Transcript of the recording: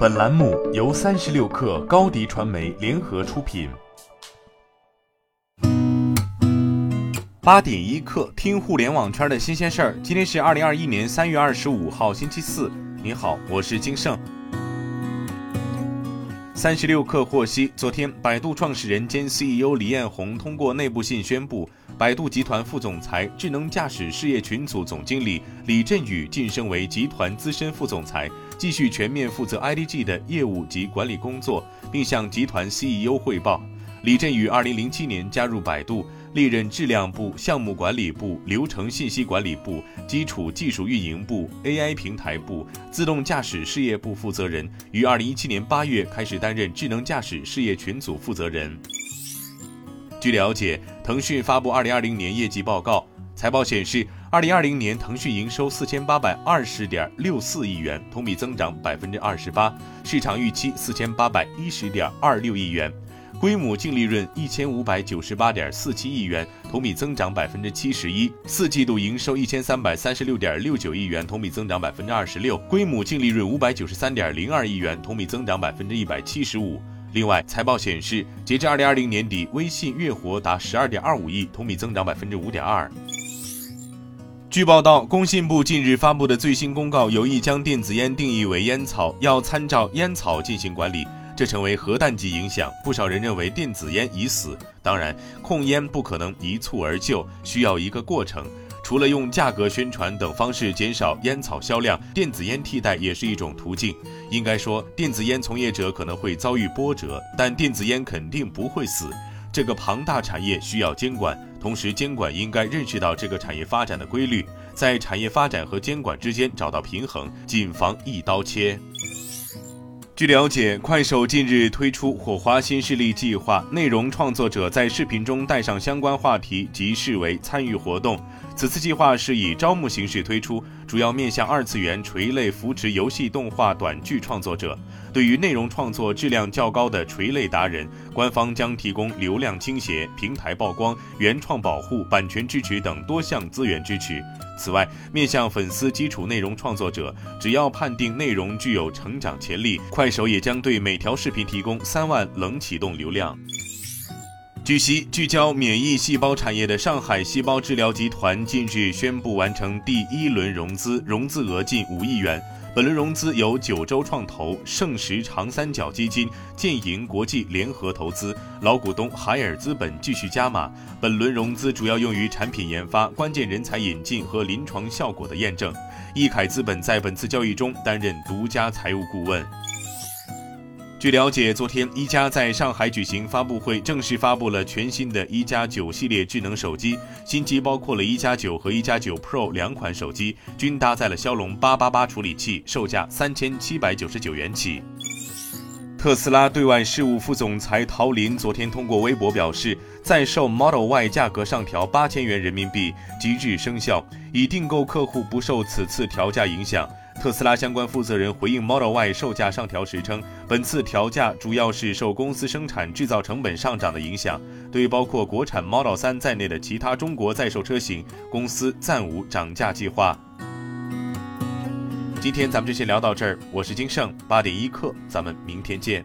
本栏目由三十六氪高低传媒联合出品。八点一刻，听互联网圈的新鲜事儿。今天是二零二一年三月二十五号，星期四。你好，我是金盛。三十六氪获悉，昨天，百度创始人兼 CEO 李彦宏通过内部信宣布，百度集团副总裁、智能驾驶事业群组总经理李振宇晋升为集团资深副总裁。继续全面负责 IDG 的业务及管理工作，并向集团 CEO 汇报。李振宇2007年加入百度，历任质量部、项目管理部、流程信息管理部、基础技术运营部、AI 平台部、自动驾驶事业部负责人。于2017年8月开始担任智能驾驶事业群组负责人。据了解，腾讯发布2020年业绩报告。财报显示，二零二零年腾讯营收四千八百二十点六四亿元，同比增长百分之二十八，市场预期四千八百一十点二六亿元；规模净利润一千五百九十八点四七亿元，同比增长百分之七十一；四季度营收一千三百三十六点六九亿元，同比增长百分之二十六，规模净利润五百九十三点零二亿元，同比增长百分之一百七十五。另外，财报显示，截至二零二零年底，微信月活达十二点二五亿，同比增长百分之五点二。据报道，工信部近日发布的最新公告有意将电子烟定义为烟草，要参照烟草进行管理，这成为核弹级影响。不少人认为电子烟已死。当然，控烟不可能一蹴而就，需要一个过程。除了用价格宣传等方式减少烟草销量，电子烟替代也是一种途径。应该说，电子烟从业者可能会遭遇波折，但电子烟肯定不会死。这个庞大产业需要监管。同时，监管应该认识到这个产业发展的规律，在产业发展和监管之间找到平衡，谨防一刀切。据了解，快手近日推出“火花新势力”计划，内容创作者在视频中带上相关话题即视为参与活动。此次计划是以招募形式推出，主要面向二次元垂类扶持游戏、动画、短剧创作者。对于内容创作质量较高的垂类达人，官方将提供流量倾斜、平台曝光、原创保护、版权支持等多项资源支持。此外，面向粉丝基础内容创作者，只要判定内容具有成长潜力，快手也将对每条视频提供三万冷启动流量。据悉，聚焦免疫细胞产业的上海细胞治疗集团近日宣布完成第一轮融资，融资额近五亿元。本轮融资由九州创投、盛时长三角基金、建银国际联合投资，老股东海尔资本继续加码。本轮融资主要用于产品研发、关键人才引进和临床效果的验证。易凯资本在本次交易中担任独家财务顾问。据了解，昨天一加在上海举行发布会，正式发布了全新的一加九系列智能手机。新机包括了一加九和一加九 Pro 两款手机，均搭载了骁龙八八八处理器，售价三千七百九十九元起。特斯拉对外事务副总裁陶林昨天通过微博表示，在售 Model Y 价格上调八千元人民币，即日生效，已订购客户不受此次调价影响。特斯拉相关负责人回应 Model Y 售价上调时称，本次调价主要是受公司生产制造成本上涨的影响，对包括国产 Model 3在内的其他中国在售车型，公司暂无涨价计划。今天咱们就先聊到这儿，我是金盛八点一刻，咱们明天见。